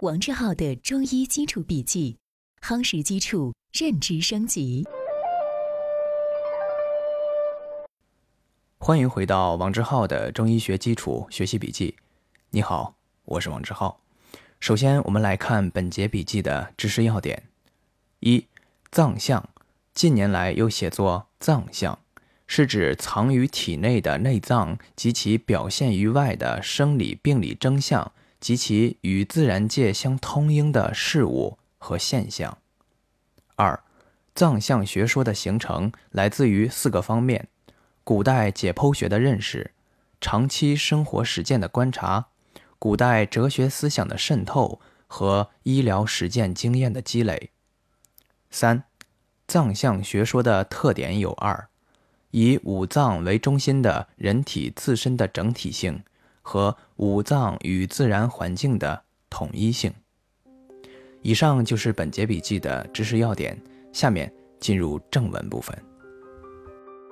王志浩的中医基础笔记，夯实基础，认知升级。欢迎回到王志浩的中医学基础学习笔记。你好，我是王志浩。首先，我们来看本节笔记的知识要点：一、脏象，近年来又写作脏象，是指藏于体内的内脏及其表现于外的生理病理征象。及其与自然界相通应的事物和现象。二，藏象学说的形成来自于四个方面：古代解剖学的认识，长期生活实践的观察，古代哲学思想的渗透和医疗实践经验的积累。三，藏象学说的特点有二：以五脏为中心的人体自身的整体性。和五脏与自然环境的统一性。以上就是本节笔记的知识要点，下面进入正文部分。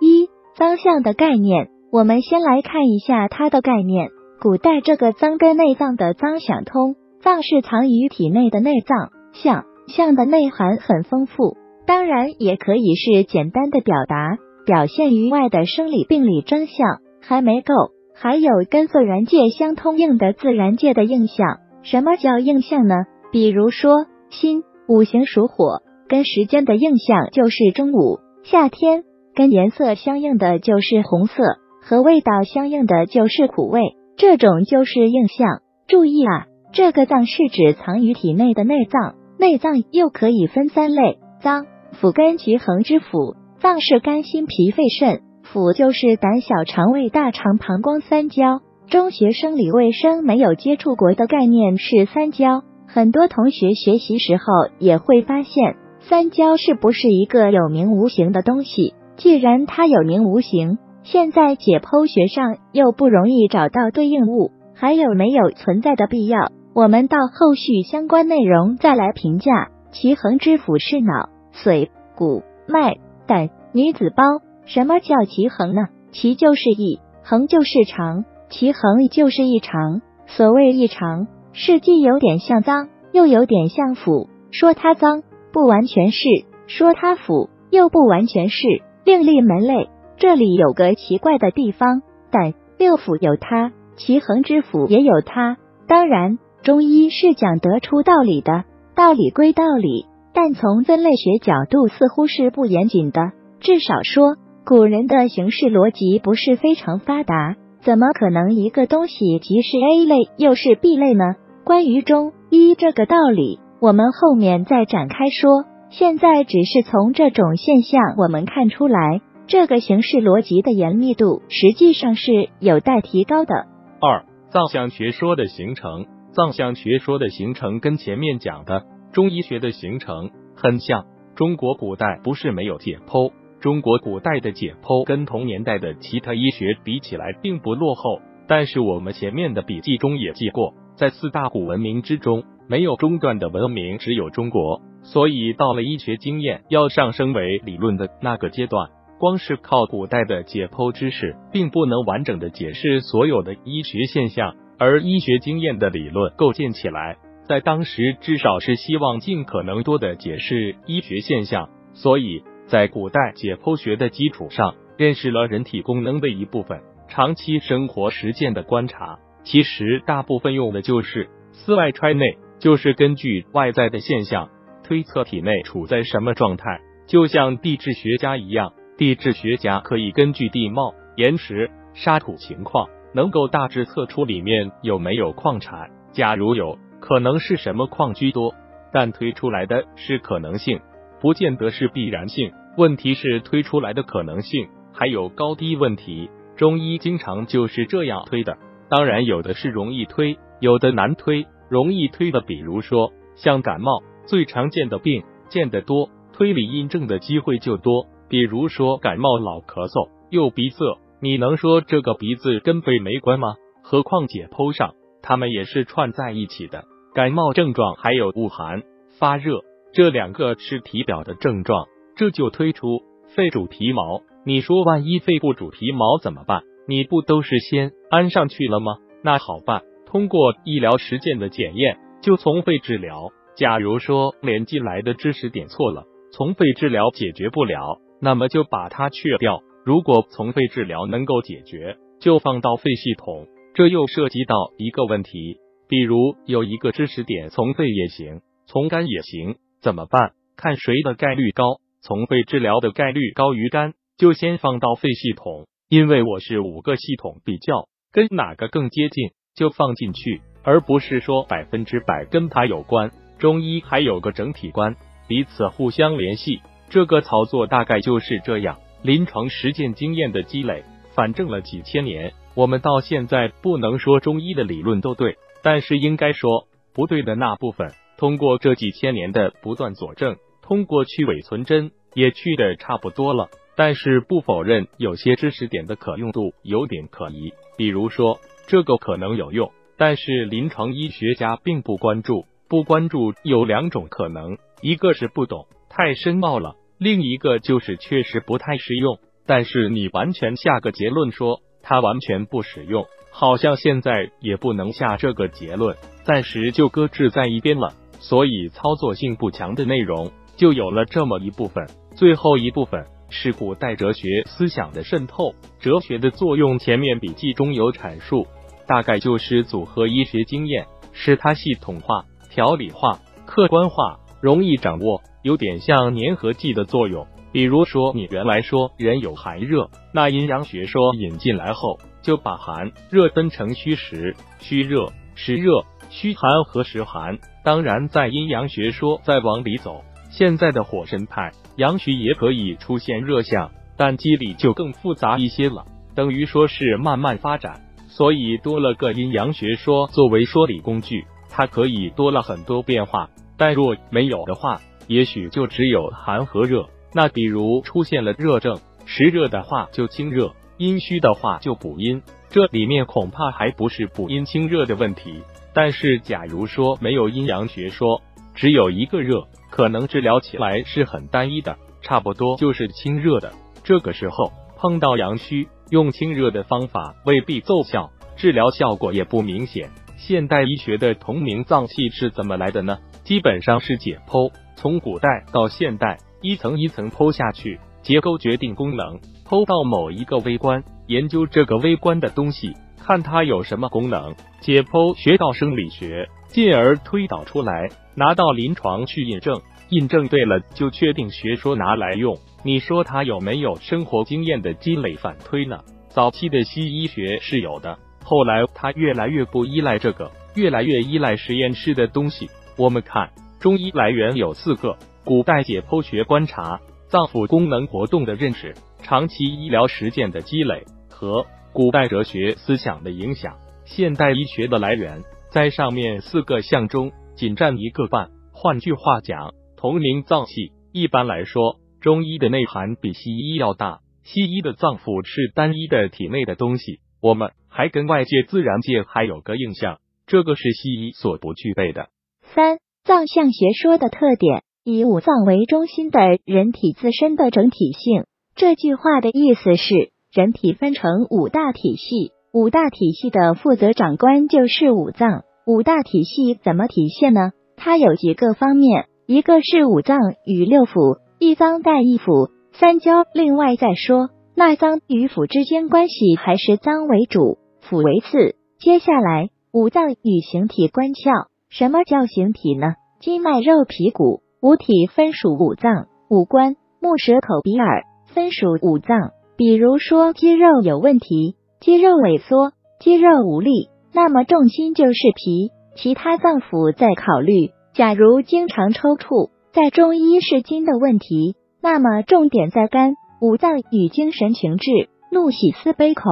一、脏象的概念，我们先来看一下它的概念。古代这个脏跟内脏的脏想通，脏是藏于体内的内脏，象象的内涵很丰富，当然也可以是简单的表达，表现于外的生理病理征象，还没够。还有跟自然界相通应的自然界的应象，什么叫应象呢？比如说心，五行属火，跟时间的应象就是中午；夏天跟颜色相应的就是红色，和味道相应的就是苦味，这种就是应象。注意啊，这个脏是指藏于体内的内脏，内脏又可以分三类：脏、腑根及横之腑。脏是肝、心、脾、肺、肾。腑就是胆小肠胃大肠膀胱三焦，中学生理卫生没有接触过的概念是三焦，很多同学学习时候也会发现三焦是不是一个有名无形的东西？既然它有名无形，现在解剖学上又不容易找到对应物，还有没有存在的必要？我们到后续相关内容再来评价。其横之腑是脑、髓、骨、脉、胆、女子胞。什么叫其恒呢？其就是一，恒就是长，其恒就是异常。所谓异常，是既有点像脏，又有点像腐。说它脏，不完全是；说它腐，又不完全是。另立门类，这里有个奇怪的地方：但六腑有它，其恒之腑也有它。当然，中医是讲得出道理的，道理归道理，但从分类学角度，似乎是不严谨的。至少说。古人的形式逻辑不是非常发达，怎么可能一个东西既是 A 类又是 B 类呢？关于中医这个道理，我们后面再展开说。现在只是从这种现象，我们看出来这个形式逻辑的严密度实际上是有待提高的。二、藏象学说的形成，藏象学说的形成跟前面讲的中医学的形成很像。中国古代不是没有解剖。中国古代的解剖跟同年代的其他医学比起来并不落后，但是我们前面的笔记中也记过，在四大古文明之中，没有中断的文明只有中国。所以到了医学经验要上升为理论的那个阶段，光是靠古代的解剖知识，并不能完整的解释所有的医学现象，而医学经验的理论构建起来，在当时至少是希望尽可能多的解释医学现象，所以。在古代解剖学的基础上，认识了人体功能的一部分。长期生活实践的观察，其实大部分用的就是四外揣内，就是根据外在的现象推测体内处在什么状态。就像地质学家一样，地质学家可以根据地貌、岩石、沙土情况，能够大致测出里面有没有矿产。假如有，可能是什么矿居多，但推出来的是可能性。不见得是必然性，问题是推出来的可能性还有高低问题。中医经常就是这样推的，当然有的是容易推，有的难推。容易推的，比如说像感冒，最常见的病，见得多，推理印证的机会就多。比如说感冒老咳嗽又鼻塞，你能说这个鼻子跟肺没关吗？何况解剖上，他们也是串在一起的。感冒症状还有恶寒、发热。这两个是体表的症状，这就推出肺主皮毛。你说万一肺不主皮毛怎么办？你不都是先安上去了吗？那好办，通过医疗实践的检验，就从肺治疗。假如说连进来的知识点错了，从肺治疗解决不了，那么就把它去掉。如果从肺治疗能够解决，就放到肺系统。这又涉及到一个问题，比如有一个知识点从肺也行，从肝也行，怎么办？看谁的概率高。从肺治疗的概率高于肝，就先放到肺系统，因为我是五个系统比较，跟哪个更接近就放进去，而不是说百分之百跟它有关。中医还有个整体观，彼此互相联系，这个操作大概就是这样。临床实践经验的积累，反正了几千年。我们到现在不能说中医的理论都对，但是应该说不对的那部分，通过这几千年的不断佐证，通过去伪存真，也去的差不多了。但是不否认有些知识点的可用度有点可疑，比如说这个可能有用，但是临床医学家并不关注。不关注有两种可能，一个是不懂，太深奥了。另一个就是确实不太实用，但是你完全下个结论说它完全不实用，好像现在也不能下这个结论，暂时就搁置在一边了。所以操作性不强的内容就有了这么一部分。最后一部分是古代哲学思想的渗透，哲学的作用前面笔记中有阐述，大概就是组合医学经验，使它系统化、条理化、客观化，容易掌握。有点像粘合剂的作用，比如说你原来说人有寒热，那阴阳学说引进来后，就把寒热分成虚实、虚热、实热、虚寒和实寒。当然，在阴阳学说再往里走，现在的火神派阳虚也可以出现热象，但机理就更复杂一些了，等于说是慢慢发展，所以多了个阴阳学说作为说理工具，它可以多了很多变化。但若没有的话，也许就只有寒和热，那比如出现了热症，实热的话就清热，阴虚的话就补阴，这里面恐怕还不是补阴清热的问题。但是假如说没有阴阳学说，只有一个热，可能治疗起来是很单一的，差不多就是清热的。这个时候碰到阳虚，用清热的方法未必奏效，治疗效果也不明显。现代医学的同名脏器是怎么来的呢？基本上是解剖。从古代到现代，一层一层剖下去，结构决定功能，剖到某一个微观，研究这个微观的东西，看它有什么功能。解剖学到生理学，进而推导出来，拿到临床去印证，印证对了就确定学说拿来用。你说它有没有生活经验的积累反推呢？早期的西医学是有的，后来它越来越不依赖这个，越来越依赖实验室的东西。我们看。中医来源有四个：古代解。剖学观察、脏腑功能活动的认识、长期医疗实践的积累和古代哲学思想的影响。现代医学的来源在上面四个项中仅占一个半。换句话讲，同名脏器，一般来说，中医的内涵比西医要大。西医的脏腑是单一的体内的东西，我们还跟外界自然界还有个印象，这个是西医所不具备的。三。藏象学说的特点，以五脏为中心的人体自身的整体性。这句话的意思是，人体分成五大体系，五大体系的负责长官就是五脏。五大体系怎么体现呢？它有几个方面，一个是五脏与六腑，一脏带一腑，三焦。另外再说，那脏与腑之间关系还是脏为主，腑为次。接下来，五脏与形体关窍。什么叫形体呢？筋脉肉皮骨，五体分属五脏。五官目舌口鼻耳分属五脏。比如说肌肉有问题，肌肉萎缩，肌肉无力，那么重心就是脾。其他脏腑再考虑。假如经常抽搐，在中医是筋的问题，那么重点在肝。五脏与精神情志、怒喜思悲恐。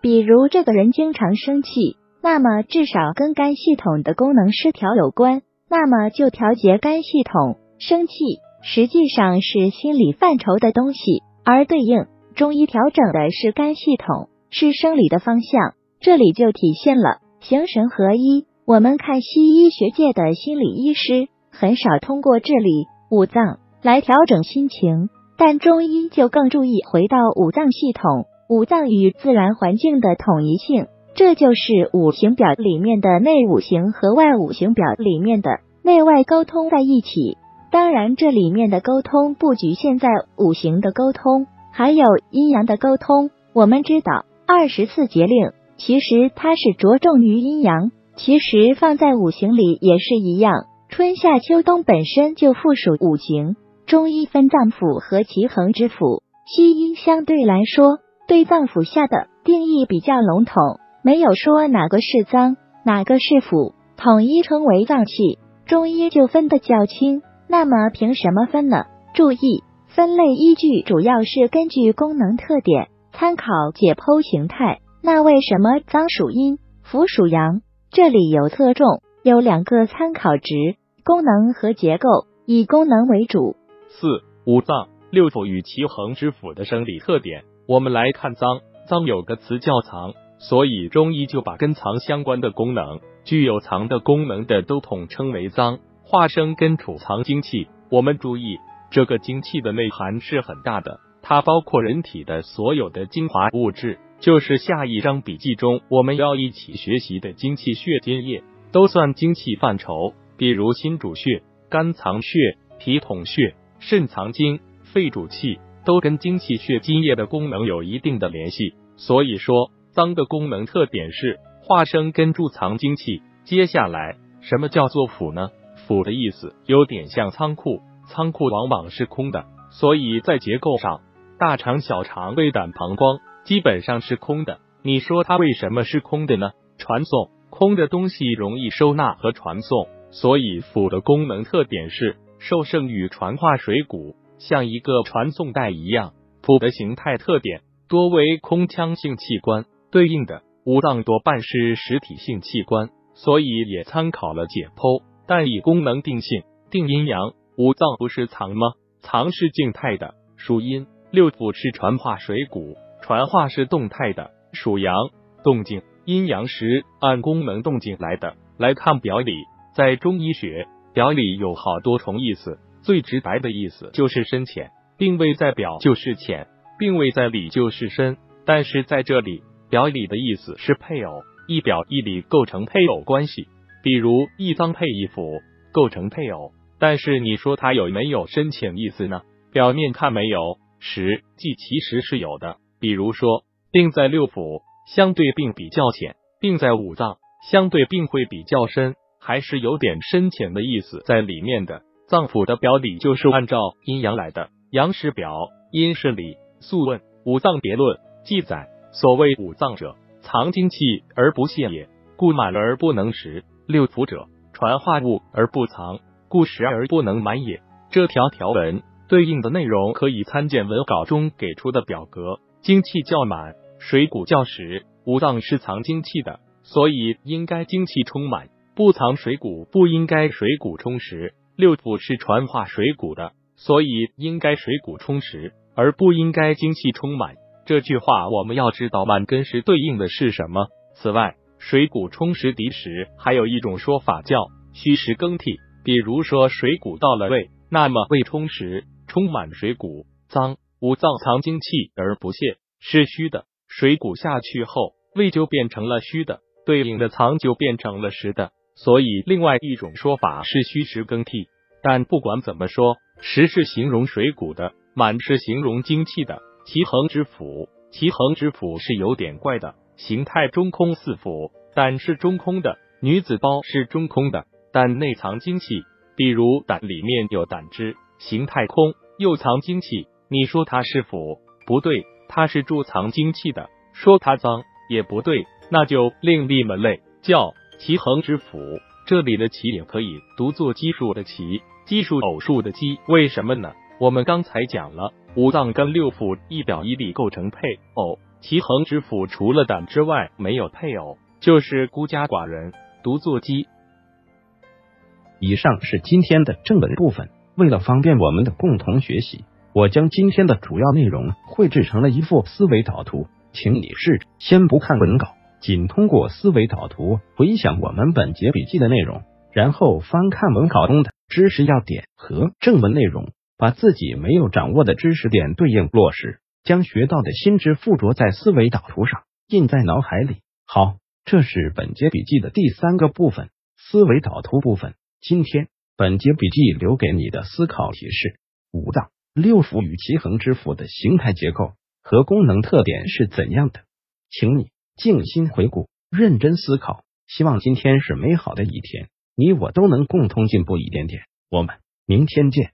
比如这个人经常生气。那么至少跟肝系统的功能失调有关，那么就调节肝系统。生气实际上是心理范畴的东西，而对应中医调整的是肝系统，是生理的方向。这里就体现了形神合一。我们看西医学界的心理医师很少通过治理五脏来调整心情，但中医就更注意回到五脏系统，五脏与自然环境的统一性。这就是五行表里面的内五行和外五行表里面的内外沟通在一起。当然，这里面的沟通不局限在五行的沟通，还有阴阳的沟通。我们知道二十四节令，其实它是着重于阴阳，其实放在五行里也是一样。春夏秋冬本身就附属五行。中医分脏腑和其恒之腑，西医相对来说对脏腑下的定义比较笼统，没有说哪个是脏，哪个是腑，统一称为脏器。中医就分得较清。那么凭什么分呢？注意，分类依据主要是根据功能特点，参考解剖形态。那为什么脏属阴，腑属阳？这里有侧重，有两个参考值：功能和结构，以功能为主。四五脏六腑与其横之腑的生理特点，我们来看脏。脏有个词叫藏，所以中医就把跟藏相关的功能、具有藏的功能的都统称为脏。化生跟储藏精气，我们注意这个精气的内涵是很大的，它包括人体的所有的精华物质，就是下一章笔记中我们要一起学习的精气血津液，都算精气范畴。比如心主血、肝藏血、脾统血、肾藏精、肺主气，都跟精气血津液的功能有一定的联系。所以说，脏的功能特点是化生跟贮藏精气。接下来，什么叫做腑呢？腑的意思有点像仓库，仓库往往是空的，所以在结构上，大肠、小肠、胃胆、膀胱基本上是空的。你说它为什么是空的呢？传送空的东西容易收纳和传送，所以腑的功能特点是受盛与传化水谷，像一个传送带一样。腑的形态特点多为空腔性器官，对应的五脏多半是实体性器官，所以也参考了解剖。但以功能定性，定阴阳。五脏不是藏吗？藏是静态的，属阴；六腑是传化水谷，传化是动态的，属阳。动静阴阳时按功能动静来的。来看表里，在中医学，表里有好多重意思。最直白的意思就是深浅，并未在表就是浅，并未在里就是深。但是在这里，表里的意思是配偶，一表一里构成配偶关系。比如一脏配一腑，构成配偶，但是你说它有没有深浅意思呢？表面看没有，实际其实是有的。比如说，病在六腑，相对病比较浅；病在五脏，相对病会比较深，还是有点深浅的意思在里面的。脏腑的表里就是按照阴阳来的，阳是表，阴是里。素问五脏别论记载，所谓五脏者，藏精气而不泄也，故满而不能食。六腑者，传化物而不藏，故时而不能满也。这条条文对应的内容可以参见文稿中给出的表格。精气较满，水谷较实。五脏是藏精气的，所以应该精气充满；不藏水谷，不应该水谷充实。六腑是传化水谷的，所以应该水谷充实，而不应该精气充满。这句话我们要知道满跟实对应的是什么。此外。水谷充实敌时，还有一种说法叫虚实更替。比如说水谷到了胃，那么胃充实，充满水谷，脏五脏藏精气而不泄，是虚的。水谷下去后，胃就变成了虚的，对应的藏就变成了实的。所以另外一种说法是虚实更替。但不管怎么说，实是形容水谷的，满是形容精气的。其恒之腑，其恒之腑是有点怪的。形态中空似腑，胆是中空的；女子包是中空的，但内藏精气。比如胆里面有胆汁，形态空又藏精气。你说它是腑，不对，它是贮藏精气的。说它脏也不对，那就另立门类，叫奇恒之腑。这里的奇也可以读作奇数的奇，奇数偶数的奇。为什么呢？我们刚才讲了，五脏跟六腑一表一里构成配偶。奇恒之腑除了胆之外没有配偶，就是孤家寡人，独坐鸡。以上是今天的正文部分。为了方便我们的共同学习，我将今天的主要内容绘制成了一幅思维导图，请你试着先不看文稿，仅通过思维导图回想我们本节笔记的内容，然后翻看文稿中的知识要点和正文内容，把自己没有掌握的知识点对应落实。将学到的新知附着在思维导图上，印在脑海里。好。这是本节笔记的第三个部分——思维导图部分。今天本节笔记留给你的思考提示：五脏六腑与奇恒之腑的形态结构和功能特点是怎样的？请你静心回顾，认真思考。希望今天是美好的一天，你我都能共同进步一点点。我们明天见。